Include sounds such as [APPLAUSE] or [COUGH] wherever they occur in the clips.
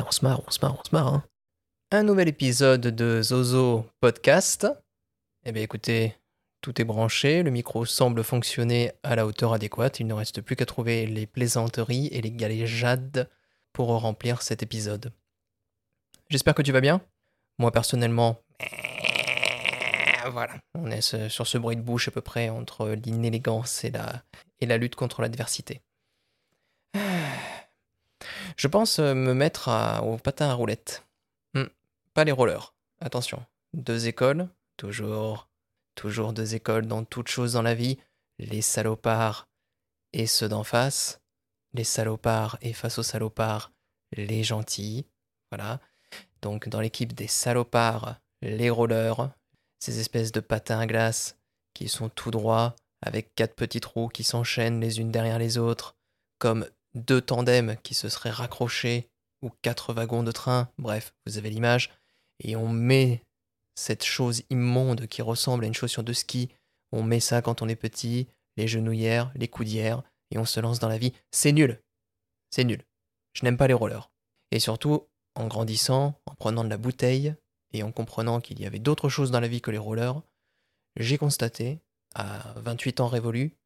on se marre, on se marre, on se marre. Hein. Un nouvel épisode de Zozo Podcast. Eh bien écoutez, tout est branché, le micro semble fonctionner à la hauteur adéquate, il ne reste plus qu'à trouver les plaisanteries et les galéjades pour remplir cet épisode. J'espère que tu vas bien. Moi personnellement, voilà, on est sur ce bruit de bouche à peu près entre l'inélégance et la, et la lutte contre l'adversité. Je pense euh, me mettre au patin à roulettes. Hmm, pas les rollers. Attention. Deux écoles, toujours, toujours deux écoles dans toutes choses dans la vie. Les salopards et ceux d'en face. Les salopards et face aux salopards, les gentils. Voilà. Donc dans l'équipe des salopards, les rollers, ces espèces de patins à glace qui sont tout droits, avec quatre petits trous qui s'enchaînent les unes derrière les autres, comme deux tandems qui se seraient raccrochés ou quatre wagons de train, bref, vous avez l'image, et on met cette chose immonde qui ressemble à une chaussure de ski, on met ça quand on est petit, les genouillères, les coudières, et on se lance dans la vie. C'est nul. C'est nul. Je n'aime pas les rollers. Et surtout, en grandissant, en prenant de la bouteille, et en comprenant qu'il y avait d'autres choses dans la vie que les rollers, j'ai constaté, à 28 ans révolus,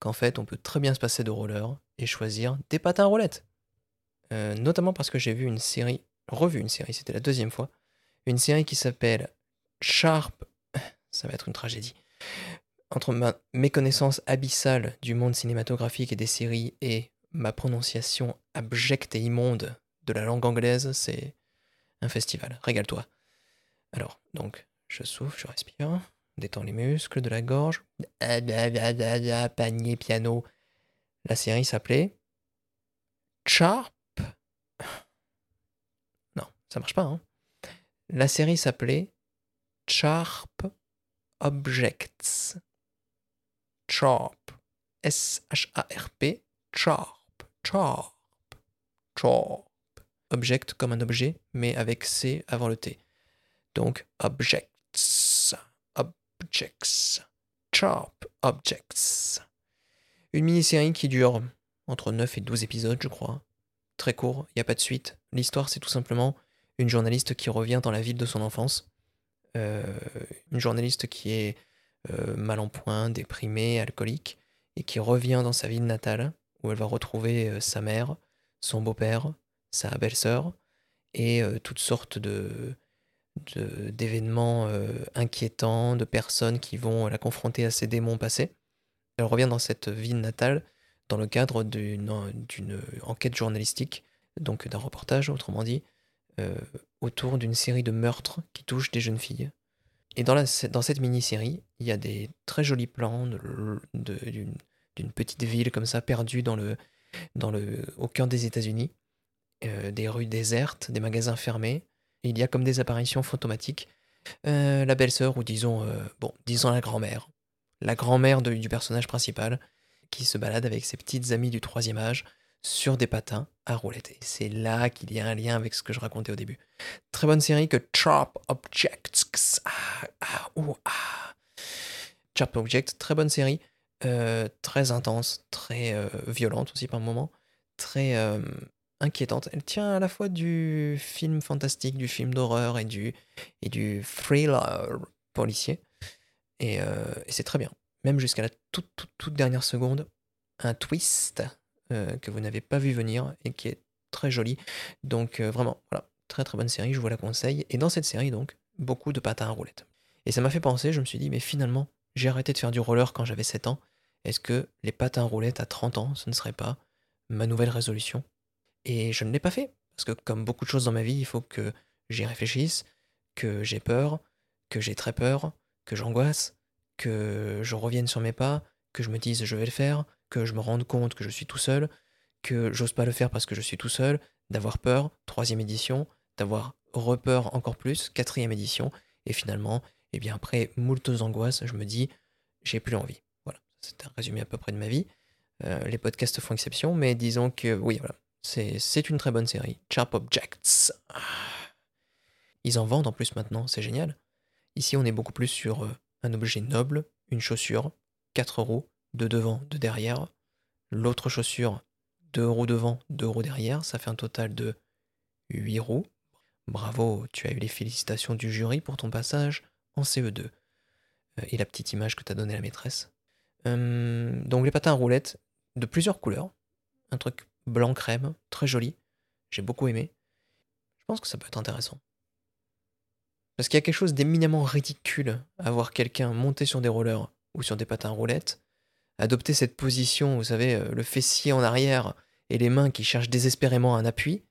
qu'en fait on peut très bien se passer de roller et choisir des patins à roulettes. Euh, notamment parce que j'ai vu une série, revu une série, c'était la deuxième fois, une série qui s'appelle Sharp, [LAUGHS] ça va être une tragédie, entre ma méconnaissance abyssale du monde cinématographique et des séries et ma prononciation abjecte et immonde de la langue anglaise, c'est un festival. Régale-toi. Alors, donc, je souffle, je respire détend les muscles de la gorge. Panier, piano. La série s'appelait Sharp. Non, ça marche pas. Hein. La série s'appelait Sharp Objects. Sharp. S-H-A-R-P. Sharp. Sharp. Sharp. Object comme un objet, mais avec C avant le T. Donc, objects. Objects. Sharp Objects. Une mini-série qui dure entre 9 et 12 épisodes, je crois. Très court, il n'y a pas de suite. L'histoire, c'est tout simplement une journaliste qui revient dans la ville de son enfance. Euh, une journaliste qui est euh, mal en point, déprimée, alcoolique, et qui revient dans sa ville natale, où elle va retrouver euh, sa mère, son beau-père, sa belle-sœur, et toutes sortes d'événements inquiétants, de personnes qui vont la confronter à ses démons passés. Elle revient dans cette ville natale dans le cadre d'une enquête journalistique, donc d'un reportage, autrement dit, euh, autour d'une série de meurtres qui touchent des jeunes filles. Et dans, cette mini-série, il y a des très jolis plans d'une petite ville comme ça, perdue dans le, au cœur des États-Unis, euh, des rues désertes, des magasins fermés, il y a comme des apparitions fantomatiques. Euh, la belle-sœur, ou disons, bon, disons la grand-mère. La grand-mère du personnage principal, qui se balade avec ses petites amies du troisième âge sur des patins à roulettes. Et c'est là qu'il y a un lien avec ce que je racontais au début. Très bonne série que Chop Objects. Ah, Objects, très bonne série. Euh, très intense, très violente aussi par moments. Très inquiétante. Elle tient à la fois du film fantastique, du film d'horreur et du, et du thriller policier. Euh, et, c'est très bien. Même jusqu'à la toute, toute, dernière seconde, un twist euh, que vous n'avez pas vu venir et qui est très joli. Donc euh, vraiment, voilà, très très bonne série, je vous la conseille. Et dans cette série, donc, beaucoup de patins à roulettes. Et ça m'a fait penser, je me suis dit, mais finalement, j'ai arrêté de faire du roller quand j'avais 7 ans. Est-ce que les patins à roulettes à 30 ans, ce ne serait pas ma nouvelle résolution? Et je ne l'ai pas fait. Parce que comme beaucoup de choses dans ma vie, il faut que j'y réfléchisse, que j'ai peur, que j'ai très peur, que j'angoisse, que je revienne sur mes pas, que je me dise je vais le faire, que je me rende compte que je suis tout seul, que j'ose pas le faire parce que je suis tout seul, d'avoir peur, troisième édition, d'avoir repeur encore plus, quatrième édition, et finalement, eh bien après moultes angoisses, je me dis j'ai plus envie. Voilà, c'est un résumé à peu près de ma vie. Euh, les podcasts font exception, mais disons que oui, voilà, c'est une très bonne série. Sharp Objects. Ils en vendent en plus maintenant, c'est génial. Ici, on est beaucoup plus sur euh, un objet noble, une chaussure, quatre roues, deux devant, deux derrière. L'autre chaussure, deux roues devant, deux roues derrière. Ça fait un total de 8 roues. Bravo, tu as eu les félicitations du jury pour ton passage en CE2. Euh, et la petite image que t'as donnée la maîtresse. Hum, donc les patins à roulettes de plusieurs couleurs. Un truc blanc crème, très joli. J'ai beaucoup aimé. Je pense que ça peut être intéressant. Parce qu'il y a quelque chose d'éminemment ridicule à voir quelqu'un monter sur des rollers ou sur des patins roulettes, adopter cette position, vous savez, euh, le fessier en arrière et les mains qui cherchent désespérément un appui,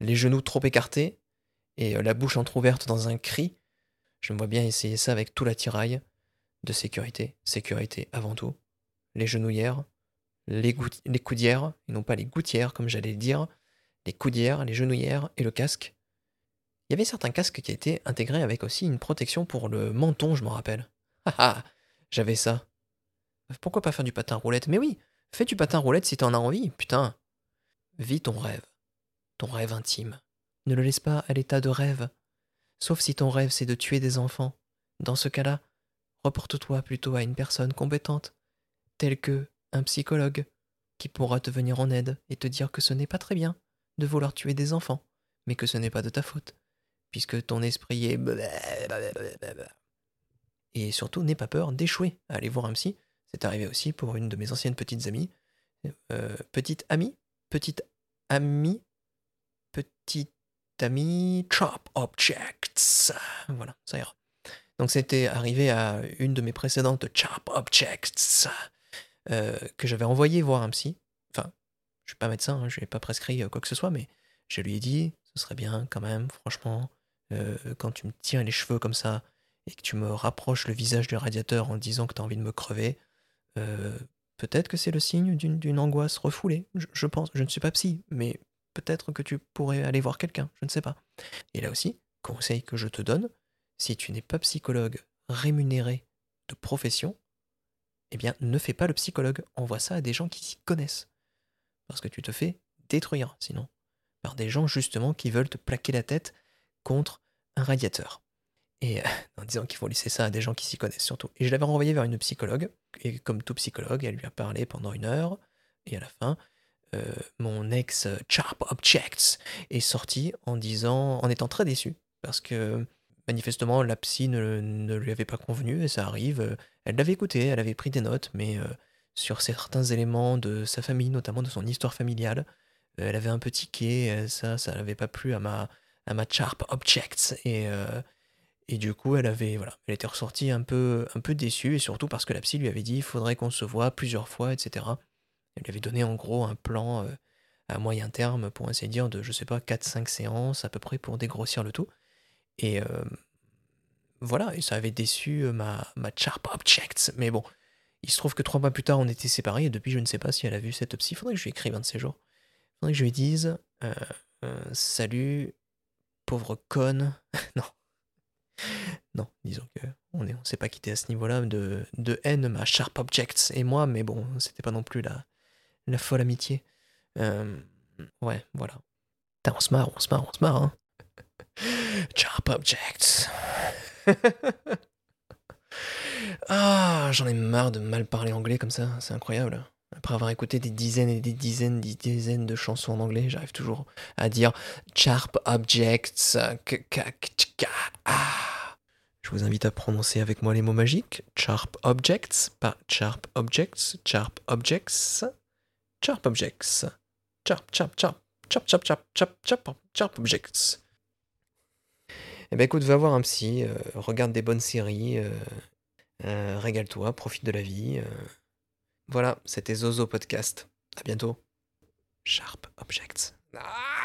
les genoux trop écartés et euh, la bouche entr'ouverte dans un cri. Je me vois bien essayer ça avec tout l'attirail de sécurité. Sécurité avant tout. Les genouillères, les, les coudières, et non pas les gouttières comme j'allais le dire, les coudières, les genouillères et le casque. Il y avait certains casques qui étaient intégrés avec aussi une protection pour le menton, je m'en rappelle. [LAUGHS] Ah ah J'avais ça. Pourquoi pas faire du patin roulette? Mais oui, fais du patin roulette si t'en as envie, putain. Vis ton rêve. Ton rêve intime. Ne le laisse pas à l'état de rêve. Sauf si ton rêve c'est de tuer des enfants. Dans ce cas-là, reporte-toi plutôt à une personne compétente, telle que un psychologue, qui pourra te venir en aide et te dire que ce n'est pas très bien de vouloir tuer des enfants, mais que ce n'est pas de ta faute puisque ton esprit est... Et surtout, n'aie pas peur d'échouer à aller voir un psy. C'est arrivé aussi pour une de mes anciennes petites amies. Euh, petite amie Petite amie Petite amie Chop Objects. Voilà, ça ira. Donc c'était arrivé à une de mes précédentes Chop Objects euh, que j'avais envoyé voir un psy. Enfin, je suis pas médecin, hein, je lui ai pas prescrit quoi que ce soit, mais je lui ai dit, ce serait bien quand même, franchement, euh, quand tu me tiens les cheveux comme ça et que tu me rapproches le visage du radiateur en disant que tu as envie de me crever, euh, peut-être que c'est le signe d'une angoisse refoulée. Je, pense, je ne suis pas psy, mais peut-être que tu pourrais aller voir quelqu'un, je ne sais pas. Et là aussi, conseil que je te donne, si tu n'es pas psychologue rémunéré de profession, eh bien ne fais pas le psychologue, envoie ça à des gens qui s'y connaissent. Parce que tu te fais détruire sinon. Par des gens justement qui veulent te plaquer la tête contre un radiateur. Et euh, [LAUGHS] en disant qu'il faut laisser ça à des gens qui s'y connaissent surtout. Et je l'avais renvoyé vers une psychologue, et comme tout psychologue, elle lui a parlé pendant une heure, et à la fin, euh, mon ex Sharp Objects est sorti en disant, en étant très déçu, parce que manifestement la psy ne, lui avait pas convenu, et ça arrive. Elle l'avait écouté, elle avait pris des notes, mais euh, sur certains éléments de sa famille, notamment de son histoire familiale, elle avait un petit quai, ça, ça n'avait pas plu à ma, à ma Sharp Objects. Et, euh, et du coup, elle avait, voilà, elle était ressortie un peu, un peu déçue, et surtout parce que la psy lui avait dit il faudrait qu'on se voit plusieurs fois, etc. Elle lui avait donné en gros un plan euh, à moyen terme, pour ainsi dire, de, je sais pas, 4-5 séances à peu près pour dégrossir le tout. Et euh, voilà, et ça avait déçu ma, ma Sharp Objects. Mais bon, il se trouve que trois mois plus tard, on était séparés, et depuis, je ne sais pas si elle a vu cette psy. Faudrait que je lui écrive un de ces jours. Faudrait que je lui dise Salut, pauvre conne. [LAUGHS] non. Non, disons que on ne on s'est pas quitté à ce niveau-là de, de haine, ma Sharp Objects et moi, mais bon, c'était pas non plus la, la folle amitié. Euh, ouais, voilà. on se marre, on se marre, on se marre, hein. [LAUGHS] Sharp Objects. [LAUGHS] ah, j'en ai marre de mal parler anglais comme ça, c'est incroyable. Après avoir écouté des dizaines et des dizaines, des dizaines de chansons en anglais, j'arrive toujours à dire Sharp Objects. Je vous invite à prononcer avec moi les mots magiques. Sharp Objects, pas Sharp Objects, Sharp Objects, Sharp Objects. Sharp, sharp, sharp, sharp, sharp, sharp, sharp, sharp, sharp Objects. Eh ben écoute, va voir un psy, regarde des bonnes séries, euh, régale-toi, profite de la vie. Voilà, c'était Zozo Podcast. À bientôt. Sharp Objects. Ah